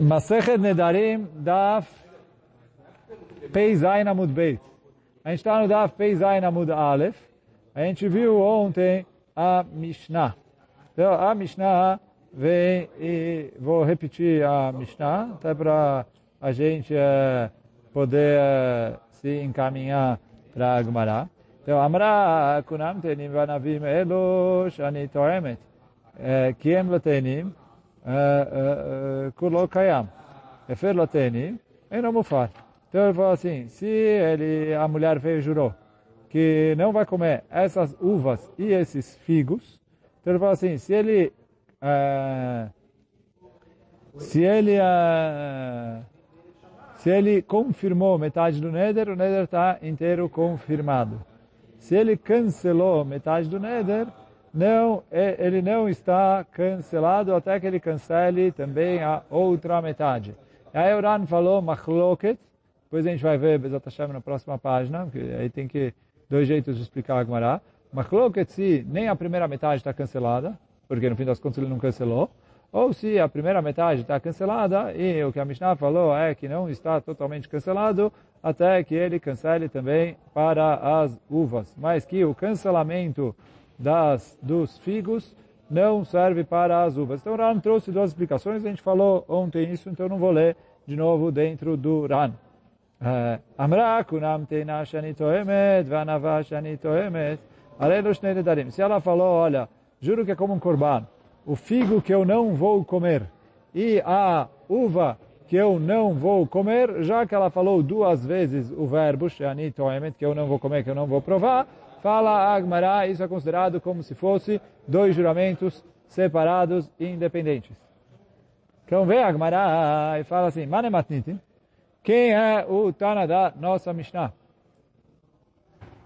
Masechet Nedarim, Daf Pei Zayin Amud Beit. A gente está no Daf Pei Zayin Amud Aleph. A gente viu ontem a Mishnah. Então, a Mishnah vem e vou repetir a Mishnah, até para a gente é, poder é, se encaminhar para a Gemara. Então, Amra Kunam Tenim Vanavim Elo Shani Toemet. Kiem Latenim Kulo Kayam. Efer Latenim Eno Mufar. Então ele falou assim, se ele, a mulher veio e jurou que não vai comer essas uvas e esses figos, então ele falou assim, se ele se ele se ele confirmou metade do Neder, o Neder está inteiro confirmado. Se ele cancelou metade do Neder, não, ele não está cancelado até que ele cancele também a outra metade. Aí o Ran falou, machloket, depois a gente vai ver Bezat Hashem na próxima página, porque aí tem que dois jeitos de explicar a Gemara. Machloket se nem a primeira metade está cancelada, porque no fim das contas ele não cancelou, ou se a primeira metade está cancelada e o que a Mishnah falou é que não está totalmente cancelado até que ele cancele também para as uvas, mas que o cancelamento das, dos figos não serve para as uvas. Então, Ram trouxe duas explicações, a gente falou ontem isso, então não vou ler de novo dentro do Ram. Eh, Amra kunam teina toemet, vanava toemet, alelo shnei nedarim. Se ela falou, olha, juro que é como um corban, o figo que eu não vou comer e a uva que eu não vou comer, já que ela falou duas vezes o verbo shani que eu não vou comer, que eu não vou provar, fala Agmará, isso é considerado como se fosse dois juramentos separados e independentes. Então vem Agmará e fala assim, manematnitin, quem é o Tana da nossa Mishnah?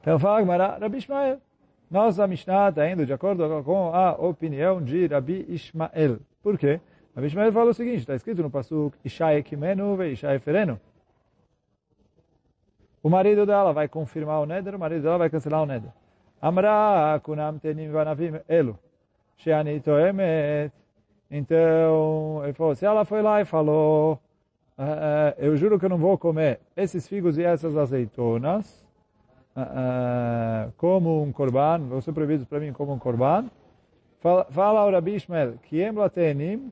Então fala Agmará, Rabi Ishmael. Nossa Mishnah está indo de acordo com a opinião de Rabi Ishmael. Por quê? Rabi Ishmael fala o seguinte, está escrito no Pasuk, Ishai Kimenu ve Ishai Ferenu. O marido dela vai confirmar o Neder, o marido dela vai cancelar o Neder. Amra kunam tenim vanavim elu. Sheani toemet. Então, ele falou, se ela foi lá e falou, uh, eu juro que eu não vou comer esses figos e essas azeitonas, uh, como um korban, vão ser proibidos para mim como um korban. Fala, fala o Rabi Ishmael, Kiem latenim.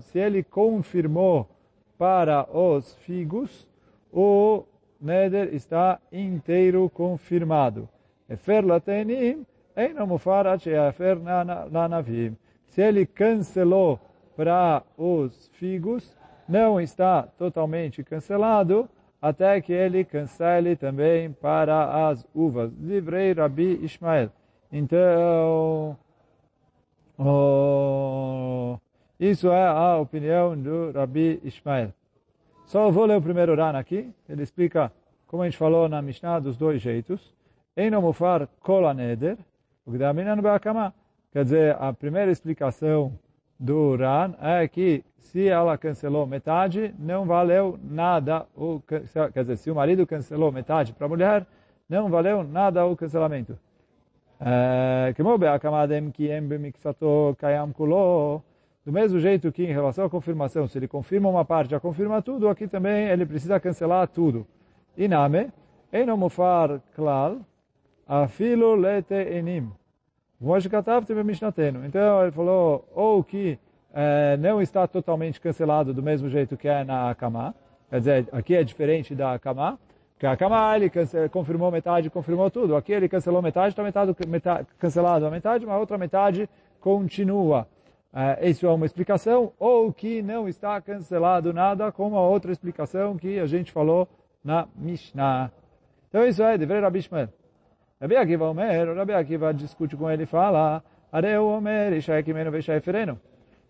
Se ele confirmou para os figos, o neder está inteiro confirmado. Efer latenim, eino mufarat sheafer nanavim. Se ele cancelou para os figos, não está totalmente cancelado, até que ele cancele também para as uvas. Livrei Rabi Ishmael. Então, oh, isso é a opinião do Rabi Ishmael. Só vou ler o primeiro Ran aqui. Ele explica, como a gente falou na Mishnah, dos dois jeitos. Eino mufar kol aneder, o que dá no be'akama. Quer dizer, a primeira explicação do Ran é que se ela cancelou metade, não valeu nada. O, quer dizer, se o marido cancelou metade para a mulher, não valeu nada o cancelamento. Do mesmo jeito que em relação à confirmação, se ele confirma uma parte, já confirma tudo, aqui também ele precisa cancelar tudo. Iname, eino mufar klal, afilo lete enim. Então ele falou, ou que é, não está totalmente cancelado do mesmo jeito que é na Akama. Quer dizer, aqui é diferente da Akama. Porque a Akama ele confirmou metade, confirmou tudo. Aqui ele cancelou metade, está metade, metade, cancelado a metade, mas a outra metade continua. É, isso é uma explicação. Ou que não está cancelado nada, como a outra explicação que a gente falou na Mishnah. Então isso é, deveria Rabi Ishmael. Rabi Akiva Omer, Rabi Akiva discute com ele e fala, Areu Omer, Ishai Kimeno Veshai Fereno.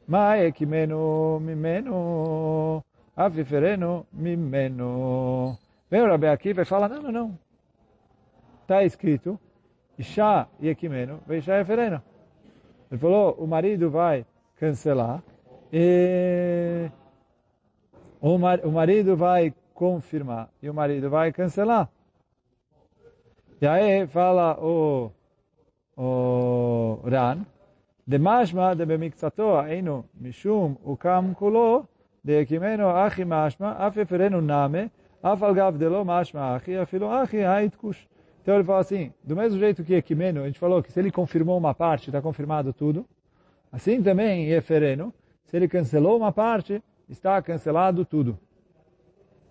Mai Kimeno Mimeno, Afifereno Mimeno. Vem o Rabi Akiva e fala, não, não, não. Está escrito, Isha Yekimeno Veshai Fereno. Ele falou, o marido vai cancelar e o marido vai confirmar e o marido vai cancelar. E aí fala o, o Ran, de mashma de bemiksato ainu mishum ukam kulo de Ekimeno achi mashma, af eferenu name, af algav delo mashma achi, afilo achi haitkush. Então ele fala assim, do mesmo jeito que Ekimeno, a gente falou que se ele confirmou uma parte, está confirmado tudo. Assim também em Efereno, se ele cancelou uma parte, está cancelado tudo.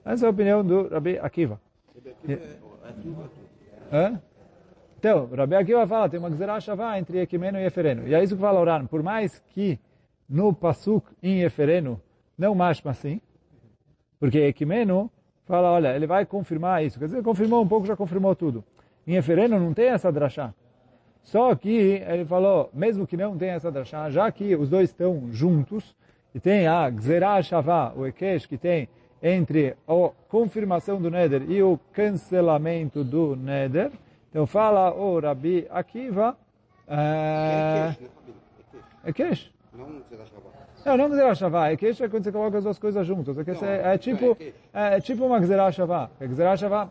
Essa é a opinião do Rabi Akiva. Hã? Então, Rabi Akiva fala, tem uma Shavá entre Ekimeno e Efereno. E é isso que fala Oran. Por mais que no Pasuk em Efereno não mashma assim, porque Ekimeno fala, olha, ele vai confirmar isso. Quer dizer, confirmou um pouco, já confirmou tudo. Em Efereno não tem essa drachá. Só que ele falou, mesmo que não tenha essa drachá, já que os dois estão juntos, e tem a Gzerah Shavá, o Ekesh, que tem entre a confirmação do Neder e o cancelamento do Neder, então fala o Rabi Akiva, é Ekesh. Não Gzerah Shavá. Não, não Gzerah Shavá. Ekesh é quando você coloca as duas coisas juntas. Ekesh é, é tipo, é, é tipo uma Gzerah Shavá. Gzerah Shavá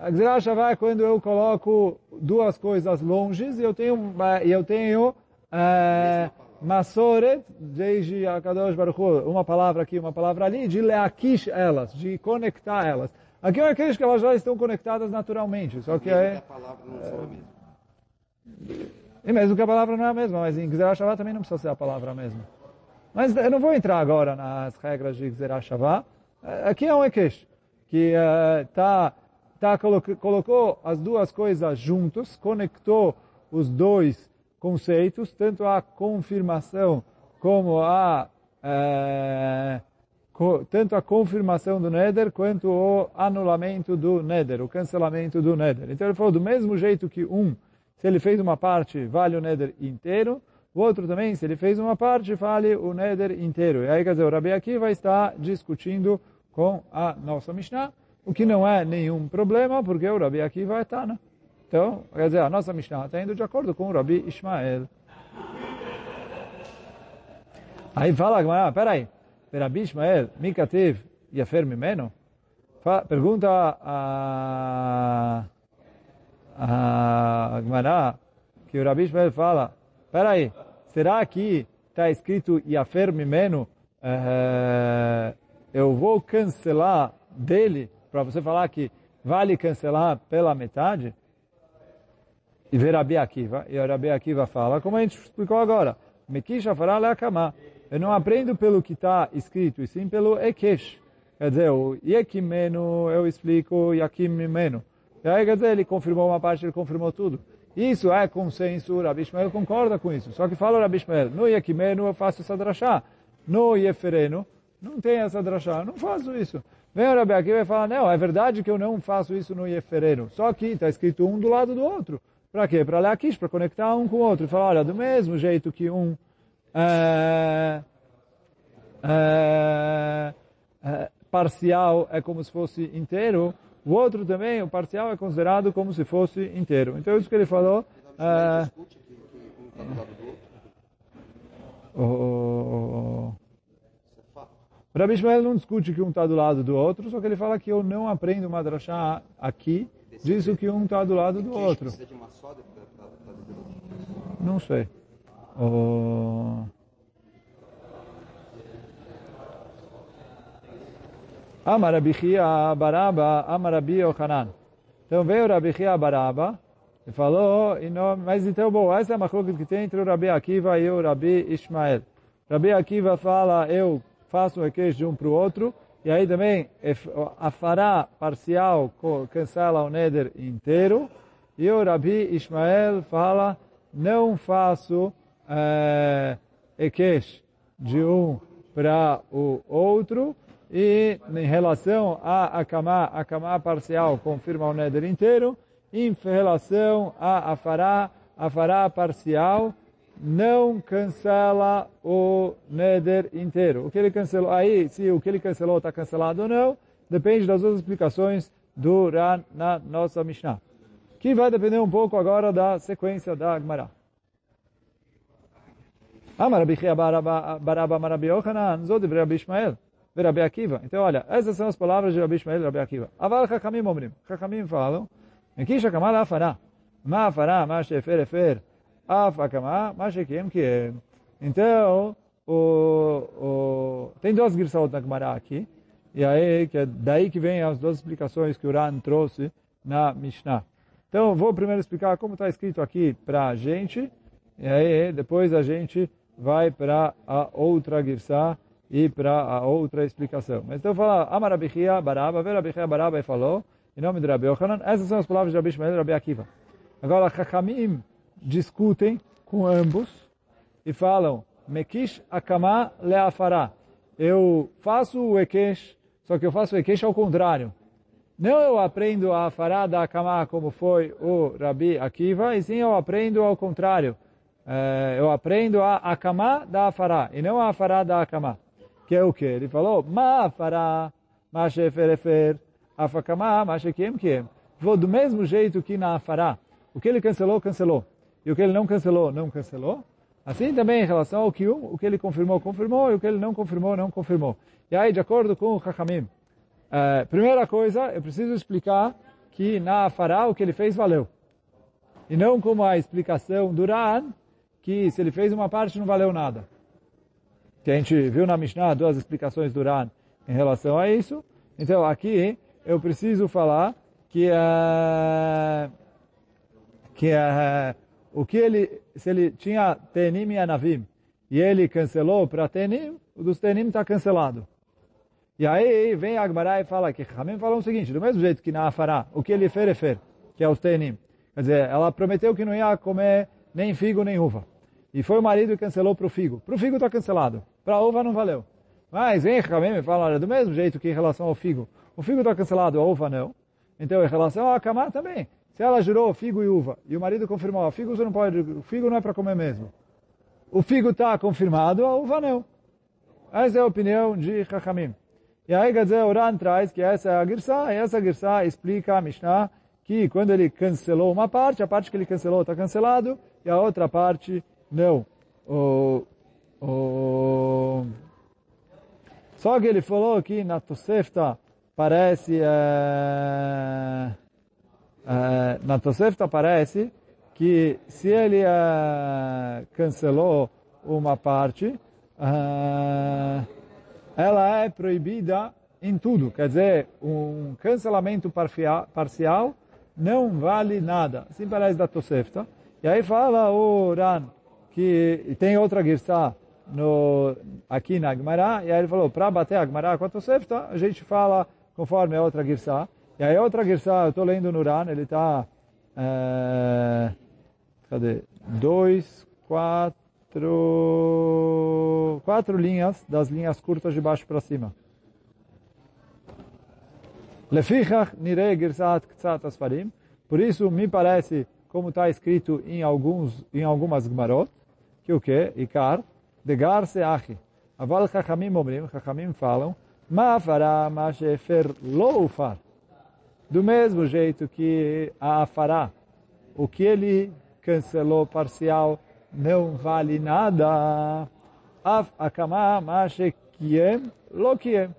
a Gzerah Shavá é quando eu coloco duas coisas longes e eu tenho, eu tenho é, Masoret, desde a Kadosh Baruch Hu, uma palavra aqui, uma palavra ali, de leakish elas, de conectar elas. Aqui é aqueles que elas já estão conectadas naturalmente, só que é... a palavra não são a mesma. E mesmo que a palavra não é a mesma, mas em Gzerah Shavá também não precisa ser a palavra mesma. Mas eu não vou entrar agora nas regras de Gzerah Shavá. Aqui é um Ekesh, que está... Tá, colocou as duas coisas juntos, conectou os dois conceitos, tanto a confirmação como a é, co, tanto a confirmação do Neder quanto o anulamento do Neder, o cancelamento do Neder. Então ele falou do mesmo jeito que um, se ele fez uma parte, vale o Neder inteiro, o outro também, se ele fez uma parte, vale o Neder inteiro. E aí, quer dizer, o Rabi aqui vai estar discutindo com a nossa Mishnah, o que não é nenhum problema, porque o Rabi Akiva é Tana. Então, quer dizer, a nossa Mishnah está indo de acordo com o Rabi Ishmael. Aí fala, Gamara, peraí, Rabi Ishmael, Mikativ, Yafer Mimeno? Pergunta a, a Gamara, que o Rabi Ishmael fala, peraí, será que está escrito Yafer Mimeno, eh, eu vou cancelar dele para você falar que vale cancelar pela metade, e ver Rabi Akiva, e Rabi Akiva fala, como a gente explicou agora, Mekisha fará leakamá. Eu não aprendo pelo que está escrito, e sim pelo Ekesh. Quer dizer, o Yekimeno, eu explico Yakimimeno. E aí, quer dizer, ele confirmou uma parte, ele confirmou tudo. Isso é consenso, o Rabi concorda com isso. Só que fala o Rabi Ishmael, no Yekimeno eu faço essa drachá. No Yefereno, não tem essa drachá, não faço isso. Vem o Rabi Akiva e fala, não, é verdade que eu não faço isso no Yefereno. Só que está escrito um do lado do outro. Para quê? Para Leakish, para conectar um com o outro. E falar, olha, do mesmo jeito que um é, é, é, parcial é como se fosse inteiro, o outro também, o parcial é considerado como se fosse inteiro. Então, isso que ele falou... É, o, o, o Rabi Ishmael não discute que um está do lado do outro, só que ele fala que eu não aprendo uma drachá aqui, disso que um está do lado do outro. Não sei. Oh... Amarabichia Baraba, Amarabi Ochanan. Então veio o Rabihia Baraba e falou, e não, mas então, bom, essa é a macroca que tem entre o Rabi Akiva e o Rabi Ishmael. Rabi Akiva fala, eu faço o queijo de um para o outro, e aí também a fará parcial cancela o neder inteiro, e o Rabi Ishmael fala, não faço é, Ekesh de um para o outro, e em relação a Akamá, Akamá parcial confirma o Neder inteiro, em relação a Afará, Afará parcial não cancela o Neder inteiro. O que ele cancelou, aí, se o que ele cancelou está cancelado ou não, depende das duas explicações do Ran na nossa Mishnah. Que vai depender um pouco agora da sequência da Gemara. Amar Rabi Chia Baraba Marabi Yochanan, Zod Rabi Ishmael, Rabi Akiva. Então, olha, essas são as palavras de Rabi Ishmael e Rabi Akiva. Aval Chachamim Omrim. Chachamim falam, Mekisha Kamal Afará. Ma Afará, Ma Shefer Efer, Então, o, o, tem duas Girsaot na Gemara aqui, e aí, que é daí que vem as duas explicações que o Ran trouxe na Mishnah. Então, vou primeiro explicar como está escrito aqui para a gente, e aí depois a gente vai para a outra Girsá e para a outra explicação. Mas então fala, Amarabichia Baraba, Verabichia Baraba e falou, em nome de Rabi Yochanan, essas são as palavras de Rabi Shmuel e Rabi Akiva. Agora, Chachamim discutem com ambos e falam, Mekish Akama Leafará. Eu faço o Ekesh, só que eu faço o Ekesh ao contrário. Não eu aprendo a Afará da Akama como foi o Rabi Akiva, e sim eu aprendo ao contrário. eu aprendo a Akama da Afará, e não a Afará da Akama. Que é o que? Ele falou, Ma Afará, Ma Sheferefer, Afakama, Ma Shekiem Kiem. Vou do mesmo jeito que na Afará. O que ele cancelou, cancelou. E o que ele não cancelou, não cancelou. Assim também em relação ao Kiyum, o que ele confirmou, confirmou, e o que ele não confirmou, não confirmou. E aí, de acordo com o Chachamim, uh, primeira coisa, eu preciso explicar que na Afará o que ele fez valeu. E não como a explicação do Ran, que se ele fez uma parte não valeu nada. Que a gente viu na Mishnah duas explicações do Ran em relação a isso. Então aqui eu preciso falar que, uh, que uh, o que ele, se ele tinha Tenim e Anavim, e ele cancelou para Tenim, o dos Tenim está cancelado. E aí vem Agmará e fala que Hamim falou o seguinte, do mesmo jeito que na Afará, o que ele ferefer, que é os Tenim. Quer dizer, ela prometeu que não ia comer nem figo nem uva. E foi o marido que cancelou para o figo. Para o figo está cancelado. Para a uva não valeu. Mas vem Hamim e fala, do mesmo jeito que em relação ao figo. O figo está cancelado, a uva não. Então, em relação ao Akamá também. Se ela jurou figo e uva, e o marido confirmou, o figo você não pode, o figo não é para comer mesmo. O figo está confirmado, a uva não. Essa é a opinião de Chachamim. E aí, dizer, Oran traz que essa é a Girsá, e essa Girsá explica a Mishnah que quando ele cancelou uma parte, a parte que ele cancelou está cancelado, e a outra parte não. O, o... Só que ele falou que na Tosefta parece... É Uh, na Tosefta aparece que se ele uh, cancelou uma parte, uh, ela é proibida em tudo. Quer dizer, um cancelamento parcial não vale nada. Assim parece da Tosefta. E aí fala o Ran que tem outra Girsá no, aqui na Agmará, e aí ele falou, para bater a Agmará com a Tosefta, a gente fala conforme a outra Girsá. E aí outra Girsá, eu estou lendo no Ran, ele está... É, cadê? Dois, quatro... Quatro linhas das linhas curtas de baixo para cima. Lefichach nirei girsat ktsat asfarim. Por isso, me parece, como está escrito em, alguns, em algumas Gmarot, que o que? Ikar, degar seachi. Aval chachamim omrim, chachamim falam, ma fará ma shefer lo ufar. Do mesmo jeito que a Afará, o que ele cancelou parcial não vale nada. Akama mashekiem lokiem.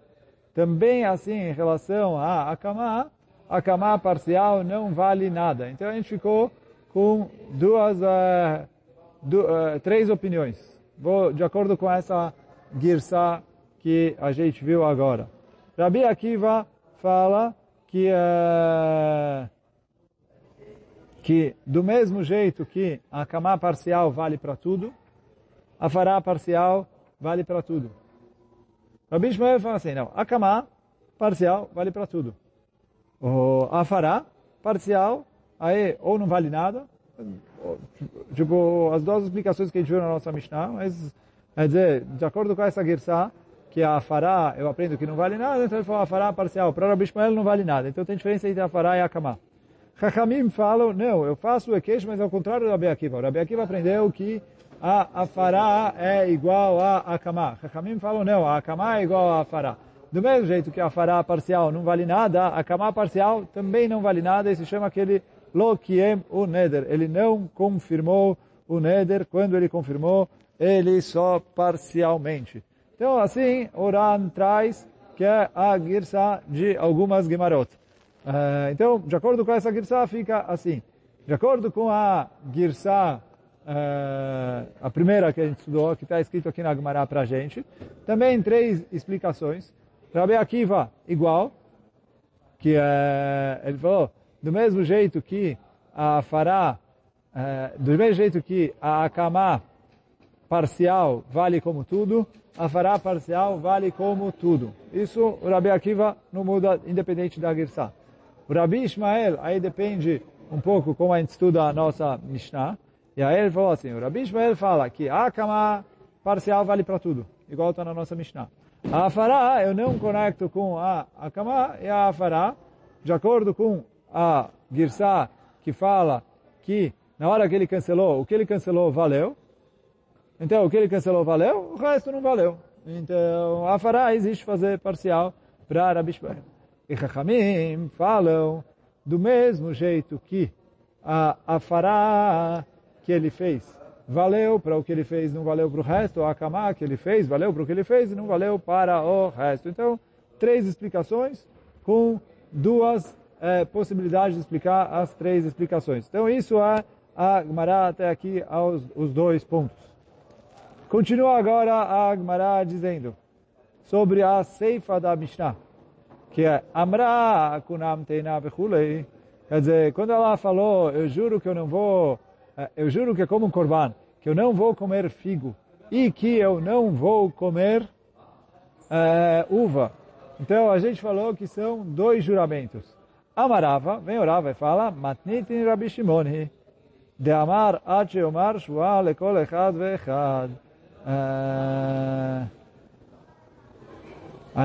Também assim em relação a akama, akama parcial não vale nada. Então a gente ficou com duas, uh, du, uh, três opiniões. Vou de acordo com essa girsa que a gente viu agora. Rabi Akiva fala que, uh, que do mesmo jeito que a camá parcial vale para tudo, a fará parcial vale para tudo. Rabi Ishmael fala assim, não, a camá parcial vale para tudo. O, a fará parcial, aí ou não vale nada, tipo, as duas explicações que a gente viu na nossa Mishnah, mas, quer dizer, de acordo com essa Girsá, que a fará, eu aprendo que não vale nada, então ele falou a fará parcial. Para Rabi Ishmael não vale nada. Então tem diferença entre a fará e a kamá. Chachamim falam, não, eu faço o Ekesh, mas ao contrário do Rabi Akiva. O Rabi Akiva aprendeu que a, a fará é igual a akamá. Chachamim falam, não, a akamá é igual a fará. Do mesmo jeito que a fará parcial não vale nada, a kamá parcial também não vale nada e se chama aquele lo kiem o neder. Ele não confirmou o neder, quando ele confirmou, ele só parcialmente. Então, assim, Oran traz que é a girsa de algumas Gemarot. Uh, então, de acordo com essa girsa, fica assim. De acordo com a girsa eh, a primeira que a gente estudou, que está escrito aqui na Gemara para a gente. Também três explicações. Rabi Akiva, igual, que é, ele falou, do mesmo jeito que a fará, do mesmo jeito que a akamá parcial vale como tudo, a fará parcial vale como tudo. Isso o Rabi Akiva não muda, independente da Girsá. O Rabi Ishmael, aí depende um pouco como a gente estuda a nossa Mishnah, e aí ele falou assim, o Rabi Ishmael fala que a akamá parcial vale para tudo, igual está na nossa Mishnah. A Afará, eu não conecto com a Akamá e a Afará, de acordo com a Girsá, que fala que na hora que ele cancelou, o que ele cancelou valeu. Então, o que cancelou valeu, o resto não valeu. Então, a Afará existe fazer parcial para Rabi Shmuel. E Chachamim falam do mesmo jeito que a Afará que ele fez valeu para o que ele fez, não valeu para o resto, a Kamá que ele fez, valeu para o que ele fez e não valeu para o resto. Então, três explicações com duas é, possibilidades de explicar as três explicações. Então, isso é a Gemara até aqui aos os dois pontos. Continua agora a Gemara dizendo sobre a ceifa da Mishnah, que é Amra kunam teina vechulei. Quer dizer, quando ela falou, eu juro que eu não vou eu juro que é como um corban, que eu não vou comer figo e que eu não vou comer uh, uva. Então a gente falou que são dois juramentos. Amarava, vem orava e fala, matnitin Rabi Shimon de amar ad sheomar shua lekol echad veechad. A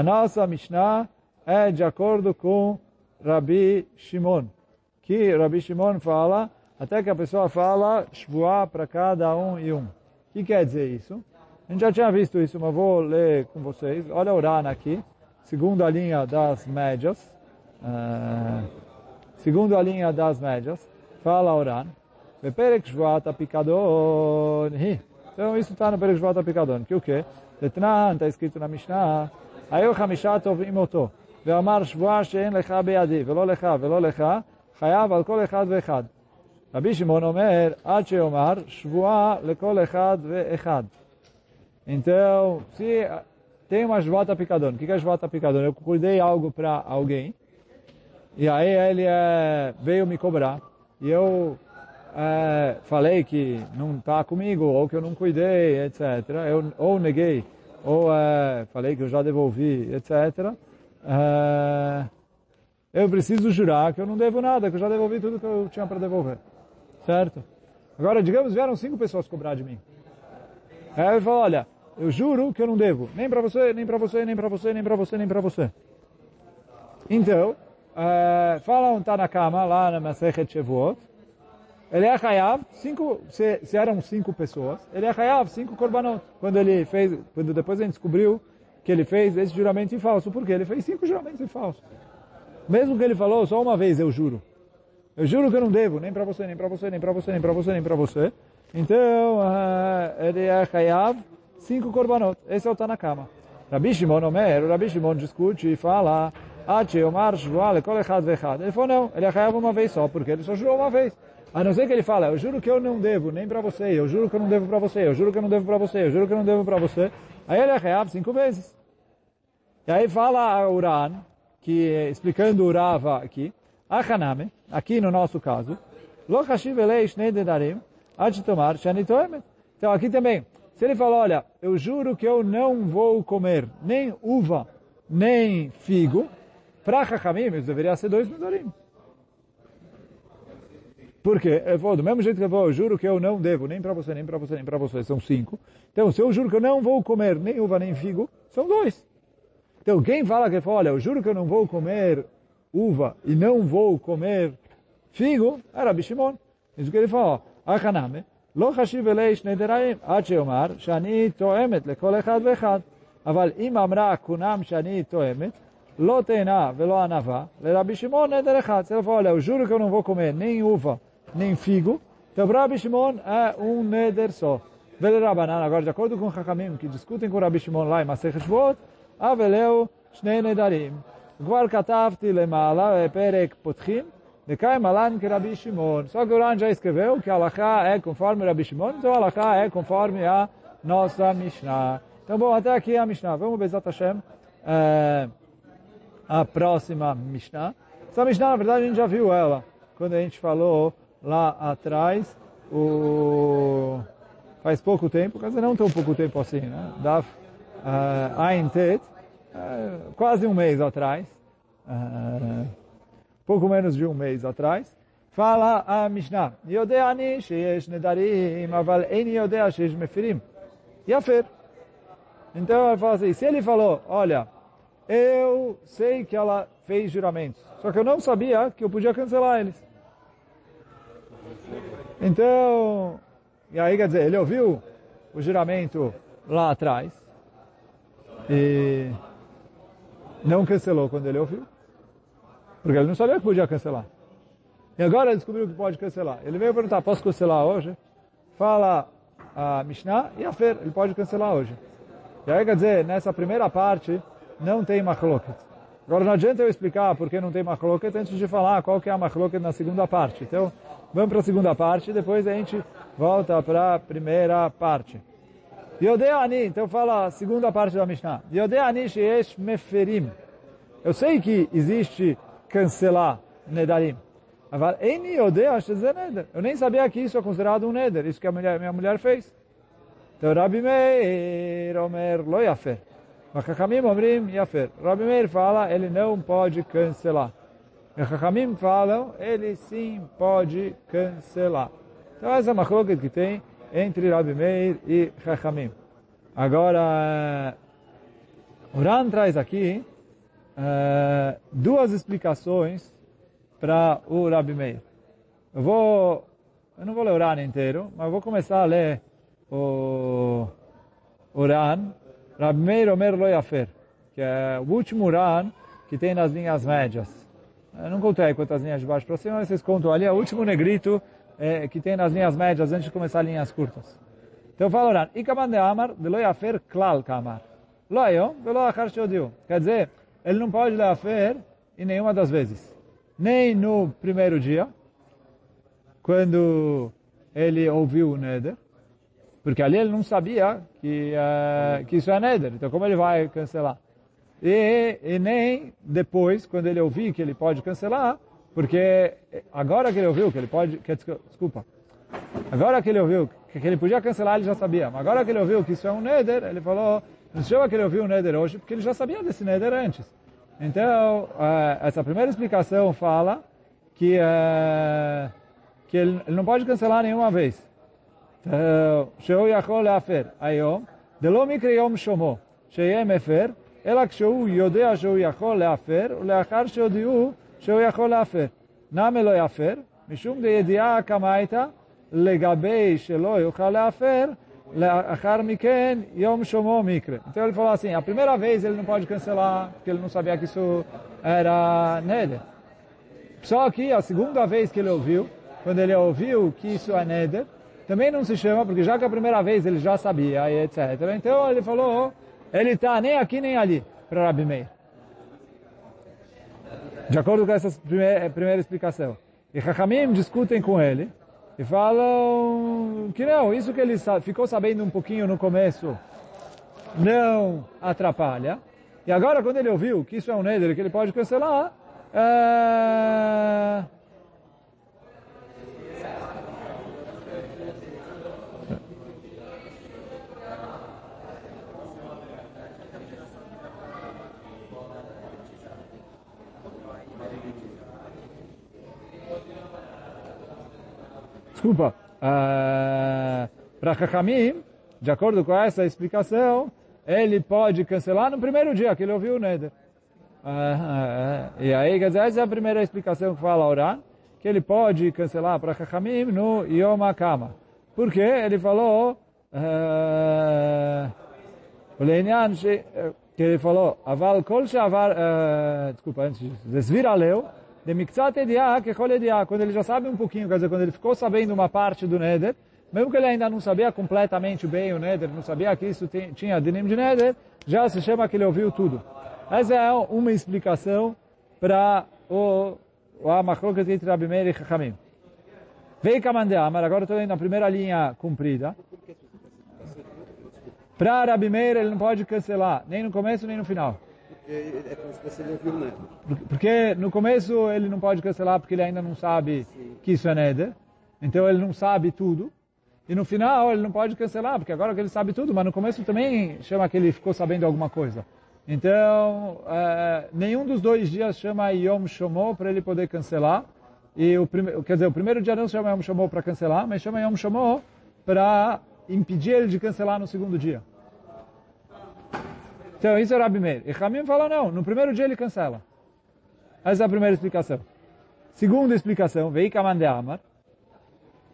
nossa Mishnah é de acordo com Rabi Shimon, que Rabi Shimon fala até que a pessoa fala shvuah para cada um e um. O que quer dizer isso? A gente já tinha visto isso, mas vou ler com vocês. Olha o Rana aqui, segunda linha das médias. Uh, segunda linha das médias. Fala o Rana. Beperek shvuat apikadon. Então isso está no Perek shvuat apikadon. Que o quê? Letnan, está escrito na Mishnah. היו חמישה תובעים אותו, ואמר שבועה שאין לך בידי, ולא לך ולא לך, חייב על כל אחד ואחד. רבי שמעון אומר, עד שיאמר, שבועה לכל אחד ואחד. Então, se tem uma jvata picadona, o que é jvata picadona? Eu cuidei algo para alguém, e aí ele é, veio me cobrar, e eu é, falei que não está comigo, ou que eu não cuidei, etc. Eu ou neguei, ou é, falei que eu já devolvi, etc. É, eu preciso jurar que eu não devo nada, que eu já devolvi tudo que eu tinha para devolver. Certo? Agora, digamos, vieram cinco pessoas cobrar de mim. Aí ele falou, olha, eu juro que eu não devo, nem para você, nem para você, nem para você, nem para você, nem para você. Então, uh, fala um tá na cama lá na Masechet Shavuot, ele é Hayav, cinco, se, se, eram cinco pessoas, ele é Hayav, cinco korbanot. Quando ele fez, quando depois a gente descobriu que ele fez esse juramento em falso, porque ele fez cinco juramentos em falso. Mesmo que ele falou só uma vez, eu juro. Eu juro que eu não devo, nem para você, nem para você, nem para você, nem para você, nem para você. Então, uh, ele é Hayav, cinco korbanot. Esse é o Tanakama. Rabi Shimon Omer, Rabi Shimon discute e fala, Ache Omar Shvuah kol echad vechad. Ele falou, não, ele é Hayav uma vez só, porque ele só jurou uma vez. A não ser que ele fala, eu juro que eu não devo nem para você, eu juro que eu não devo para você, eu juro que eu não devo para você, eu juro que eu não devo para você. Aí ele é Hayav cinco vezes. E aí fala a Uran, que explicando o Rava aqui, Achaname, aqui no nosso caso, Lo Hashiv Elei Shani. Então aqui também, se ele fala, olha, eu juro que eu não vou comer nem uva, nem figo, para isso deveria ser dois Nedarim. Porque ele falou, do mesmo jeito que ele falou, eu juro que eu não devo, nem para você, nem para você, nem para você, são cinco. Então, se eu juro que eu não vou comer nem uva, nem figo, são dois. Então, quem fala que ele fala, olha, eu juro que eu não vou comer uva e não vou comer figo, era Bishimon. Isso que ele falou, Achaname, לא חשיב אלי שני דרעים, עד שיאמר שאני תואמת לכל אחד ואחד. אבל אם אמרה כונם שאני תואמת, לא תאנה ולא ענווה, לרבי שמעון נדר אחד. Se ele falou, olha, eu juro que nem figo. Então, para Rabi Shimon é um neder só. Vele Rabanan, agora, de acordo com Hakamim que discutem com Rabi Shimon lá em Masech Shvot, Aveleu Shnei Nedarim. Gvar Katavti Lemala Perek Potchim, Dekai Malan que Rabi Shimon. Só que o Ran já escreveu que Alaká é conforme Rabi Shimon, então Alaká é conforme a nossa Mishnah. Então, bom, até aqui a Mishnah. Vamos, Bezat Hashem, é, a próxima Mishnah. Essa Mishnah, na verdade, a gente já viu ela, quando a gente falou lá atrás, o... faz pouco tempo, quer dizer, não tão pouco tempo assim, né? Daf uh, uh, quase um mês atrás, uh, pouco menos de um mês atrás, fala a Mishnah, Yodeani sheyesh nedarim, aval en yodea sheyesh mefirim. Yafer. Então ele fala assim, se ele falou, olha, eu sei que ela fez juramentos, só que eu não sabia que eu podia cancelar eles. Então, e aí quer dizer, ele ouviu o juramento lá atrás e não cancelou quando ele ouviu, porque ele não sabia que podia cancelar. E agora ele descobriu que pode cancelar. Ele veio perguntar, posso cancelar hoje? Fala a Mishnah e a Fer, ele pode cancelar hoje. E aí quer dizer, nessa primeira parte, não tem machloket. Agora não adianta eu explicar por que não tem machloket antes de falar qual que é a machloket na segunda parte. Então, vamos para a segunda parte, depois a gente volta para a primeira parte. Yodeani, então fala a segunda parte da Mishnah. Yodeani sheyesh meferim. Eu sei que existe cancelar nedarim. Eu nem sabia que isso é considerado um neder, isso que a mulher, minha mulher fez. Então Rabi Meir Omer lo yafer. Chachamim omrim yafer. Rabi Meir fala, ele não pode cancelar. E Chachamim falam, ele sim pode cancelar. Então essa é uma coisa que tem entre Rabi Meir e Chachamim. Agora, o Ran traz aqui uh, duas explicações para o Rabi Meir. Eu vou, eu não vou ler o Ran inteiro, mas vou começar a ler o, o Ran, Rabi Meir Omer Lo Yafer, que é o último Ran que tem nas linhas médias. Eu não contei quantas linhas de baixo para cima, mas vocês contam ali, é o último negrito é, que tem nas linhas médias antes de começar as linhas curtas. Então fala o Ran, Ikaman de Amar, de Lo Yafer Klal Kamar. Lo Ayom, de Lo Achar Shodiu. Quer dizer, ele não pode Yafer em nenhuma das vezes. Nem no primeiro dia, quando ele ouviu o Neder, porque ali ele não sabia que, uh, que isso é Neder, então como ele vai cancelar? E, e nem depois, quando ele ouvir que ele pode cancelar, porque agora que ele ouviu que ele pode... Que, desculpa. Agora que ele ouviu que ele podia cancelar, ele já sabia. Mas agora que ele ouviu que isso é um neder, ele falou... Não chama que ele ouviu o neder hoje, porque ele já sabia desse neder antes. Então, eh, essa primeira explicação fala que, eh, que ele, não pode cancelar nenhuma vez. Então, Sheu Yachol Afer Ayom, Delomikre Yom Shomo, Sheyem Efer, אלא כשהוא יודע שהוא יכול להפר, ולאחר שהודיעו שהוא יכול להפר. נמי לא יפר, משום בידיעה קמייתא, לגבי שלא יוכל להפר, לאחר מכן, יום שומו מקרה. Então ele falou assim, a primeira vez ele não pode cancelar, porque ele não sabia que isso era neder. Só que a segunda vez que ele ouviu, quando ele ouviu que isso é neder, também não se chama, porque já que a primeira vez ele já sabia, e etc. Então ele falou, ele está nem aqui nem ali, para Rabi Meir. De acordo com essa primeira, primeira explicação. E Chachamim discutem com ele e falam que não, isso que ele ficou sabendo um pouquinho no começo não atrapalha. E agora quando ele ouviu que isso é um neder, que ele pode cancelar, é desculpa, uh, para Chachamim, de acordo com essa explicação, ele pode cancelar no primeiro dia que ele ouviu o Neder. Uh, uh, e aí, quer dizer, essa é a primeira explicação que fala Oran, que ele pode cancelar para Chachamim no Yom HaKama. Por quê? Ele falou, o Leinian, que ele falou, aval kol shavar, desculpa, antes disso, desvira leu, de mikzat que quando ele já sabe um pouquinho, quer dizer, quando ele ficou sabendo uma parte do Neder, mesmo que ele ainda não sabia completamente bem o Neder, não sabia que isso tinha dinim de Neder, já se chama que ele ouviu tudo. Essa é uma explicação para o a machloket entre Rabi Meir e Chachamim. Vei Kamandeamar, agora estou indo na primeira linha comprida. Para Rabi Meir ele não pode cancelar, nem no começo nem no final. Porque é como se você não viu nada. Porque no começo ele não pode cancelar porque ele ainda não sabe que isso é Neder. Então ele não sabe tudo. E no final ele não pode cancelar, porque agora que ele sabe tudo, mas no começo também chama que ele ficou sabendo alguma coisa. Então, é, nenhum dos dois dias chama Yom Shomó para ele poder cancelar. E o prime... quer dizer, o primeiro dia não chama Yom Shomó para cancelar, mas chama Yom Shomó para impedir ele de cancelar no segundo dia. Então, isso é Rabi Meir. E Hamim fala, não, no primeiro dia ele cancela. Essa é a primeira explicação. Segunda explicação, Veika Mande Amar.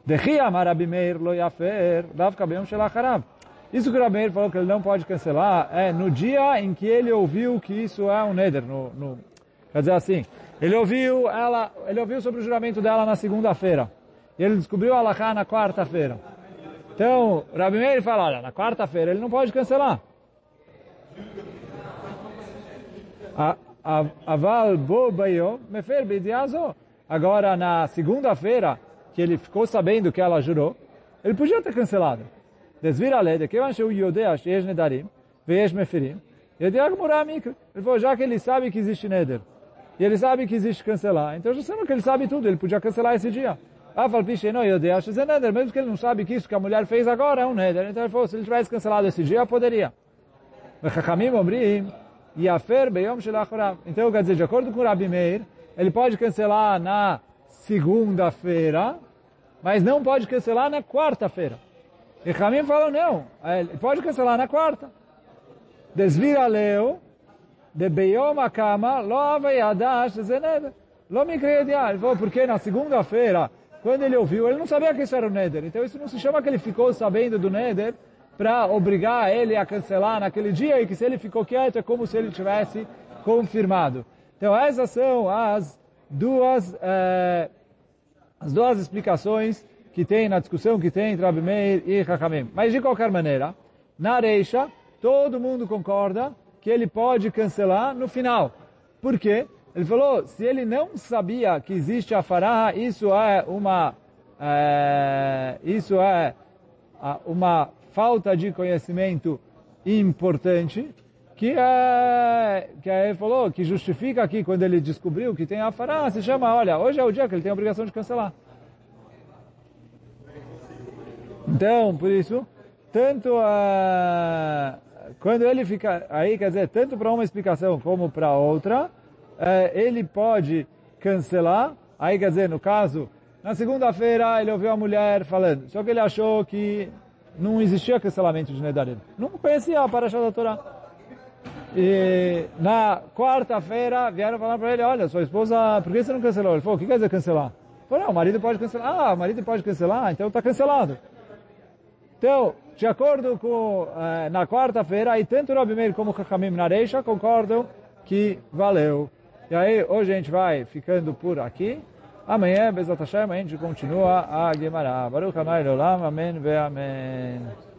Dechi Amar Rabi Meir lo yafer, shelacharav. Isso que o Rabi Meir falou que ele não pode cancelar é no dia em que ele ouviu que isso é um neder. No, no, quer dizer assim, ele ouviu ela, ele ouviu sobre o juramento dela na segunda-feira. E ele descobriu a na quarta-feira. Então, Rabi Meir fala, olha, na quarta-feira ele não pode cancelar. A- a- Aval bo bayo mefer bidiazo. Agora, na segunda-feira, que ele ficou sabendo que ela jurou, ele podia ter cancelado. Desvira a lei, que eu acho o Yodeash, ex nedarim, veesh meferim, Yodiag Muramikra. Ele falou, já que ele sabe que existe Neder, e ele sabe que existe cancelar, então já sabemos que ele sabe tudo, ele podia cancelar esse dia. A fala, não, Yodeash, é Neder, mesmo que ele não sabe que isso que a mulher fez agora é um Neder. Então ele falou, se ele tivesse cancelado esse dia, poderia. Chachamim Omrim, Yafer Beyom Shelachorav. Então, quer dizer, de acordo com o Rabi Meir, ele pode cancelar na segunda-feira, mas não pode cancelar na quarta-feira. E Ramim fala, não, ele pode cancelar na quarta. Desvira leu, de Beyom Akama, lo Neder, zeneder. Lo mikrediah. Ele falou, porque na segunda-feira, quando ele ouviu, ele não sabia que isso era o Neder. Então isso não se chama que ele ficou sabendo do Neder, para obrigar ele a cancelar naquele dia e que se ele ficou quieto é como se ele tivesse confirmado. Então essas são as duas, eh, as duas explicações que tem na discussão que tem entre Rabi Meir e Chachamim. Mas de qualquer maneira, na Reisha, todo mundo concorda que ele pode cancelar no final. Por quê? Ele falou, se ele não sabia que existe a fará, isso é uma, eh, isso é ah, uma falta de conhecimento importante, que é, que é, ele falou, que justifica aqui, quando ele descobriu que tem a fará, se chama, olha, hoje é o dia que ele tem a obrigação de cancelar. Então, por isso, tanto a, quando ele fica aí, quer dizer, tanto para uma explicação como para outra, eh, ele pode cancelar. Aí, quer dizer, no caso, na segunda-feira ele ouviu a mulher falando, só que ele achou que não existia cancelamento de Nedarim. Não conhecia a Parashá da Torá. E na quarta-feira vieram falar para ele, olha, sua esposa, por que você não cancelou? Ele falou, o que quer dizer cancelar? Ele falou, não, o marido pode cancelar. Ah, o marido pode cancelar, então está cancelado. Então, de acordo com, eh, na quarta-feira, aí tanto o Rabi Meir como o Chachamim Nareisha concordam que valeu. E aí, hoje a gente vai ficando por aqui. Amanhã, Bezat Hashem, a gente continua a Gemara. Baruch Hanai Leolam, Amém ve Amém.